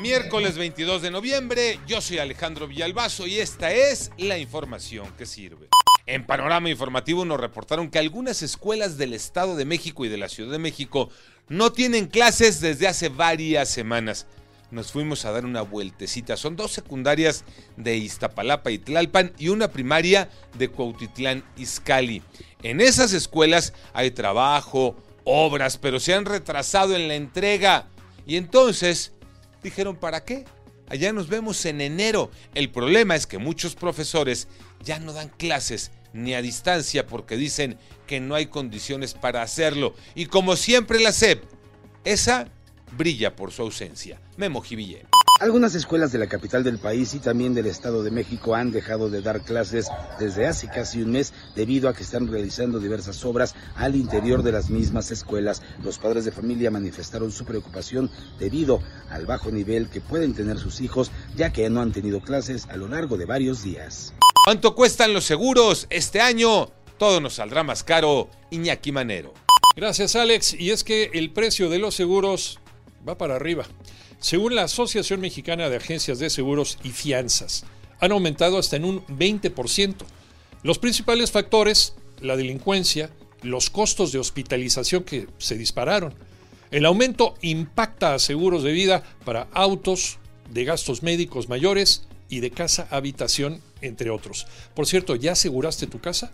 Miércoles 22 de noviembre, yo soy Alejandro Villalbazo y esta es la información que sirve. En Panorama Informativo nos reportaron que algunas escuelas del Estado de México y de la Ciudad de México no tienen clases desde hace varias semanas. Nos fuimos a dar una vueltecita. Son dos secundarias de Iztapalapa y Tlalpan y una primaria de Cuautitlán Izcalli. En esas escuelas hay trabajo, obras, pero se han retrasado en la entrega. Y entonces dijeron, ¿para qué? Allá nos vemos en enero. El problema es que muchos profesores ya no dan clases ni a distancia porque dicen que no hay condiciones para hacerlo. Y como siempre la SEP, esa brilla por su ausencia. Memo Jiville. Algunas escuelas de la capital del país y también del Estado de México han dejado de dar clases desde hace casi un mes debido a que están realizando diversas obras al interior de las mismas escuelas. Los padres de familia manifestaron su preocupación debido al bajo nivel que pueden tener sus hijos ya que no han tenido clases a lo largo de varios días. ¿Cuánto cuestan los seguros este año? Todo nos saldrá más caro. Iñaki Manero. Gracias Alex. Y es que el precio de los seguros va para arriba. Según la Asociación Mexicana de Agencias de Seguros y Fianzas, han aumentado hasta en un 20%. Los principales factores, la delincuencia, los costos de hospitalización que se dispararon. El aumento impacta a seguros de vida para autos, de gastos médicos mayores y de casa habitación, entre otros. Por cierto, ¿ya aseguraste tu casa?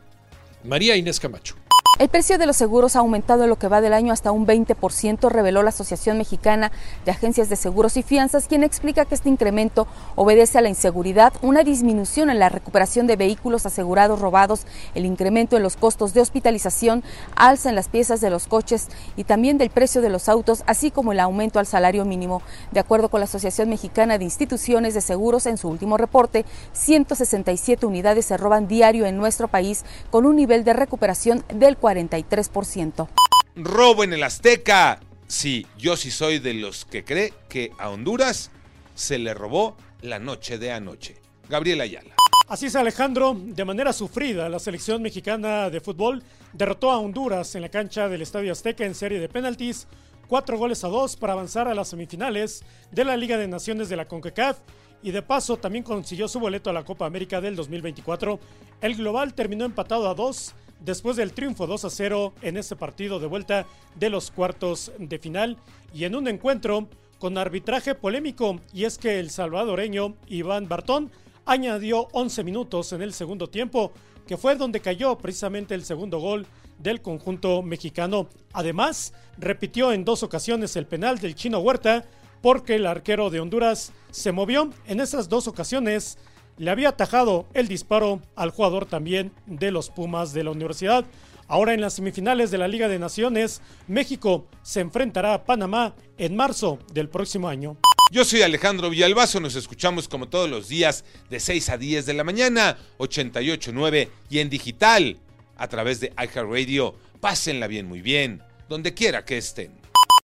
María Inés Camacho. El precio de los seguros ha aumentado en lo que va del año hasta un 20%, reveló la Asociación Mexicana de Agencias de Seguros y Fianzas, quien explica que este incremento obedece a la inseguridad, una disminución en la recuperación de vehículos asegurados robados, el incremento en los costos de hospitalización, alza en las piezas de los coches y también del precio de los autos, así como el aumento al salario mínimo. De acuerdo con la Asociación Mexicana de Instituciones de Seguros, en su último reporte, 167 unidades se roban diario en nuestro país con un nivel de recuperación del 43%. Robo en el Azteca. Sí, yo sí soy de los que cree que a Honduras se le robó la noche de anoche. Gabriel Ayala. Así es Alejandro, de manera sufrida, la selección mexicana de fútbol derrotó a Honduras en la cancha del Estadio Azteca en serie de penaltis, cuatro goles a dos para avanzar a las semifinales de la Liga de Naciones de la CONCACAF y de paso también consiguió su boleto a la Copa América del 2024. El global terminó empatado a dos después del triunfo 2 a 0 en ese partido de vuelta de los cuartos de final y en un encuentro con arbitraje polémico y es que el salvadoreño Iván Bartón añadió 11 minutos en el segundo tiempo, que fue donde cayó precisamente el segundo gol del conjunto mexicano. Además, repitió en dos ocasiones el penal del chino Huerta porque el arquero de Honduras se movió en esas dos ocasiones le había atajado el disparo al jugador también de los Pumas de la universidad. Ahora en las semifinales de la Liga de Naciones, México se enfrentará a Panamá en marzo del próximo año. Yo soy Alejandro Villalbazo, nos escuchamos como todos los días de 6 a 10 de la mañana, 88.9 y en digital a través de iHeartRadio. Pásenla bien, muy bien, donde quiera que estén.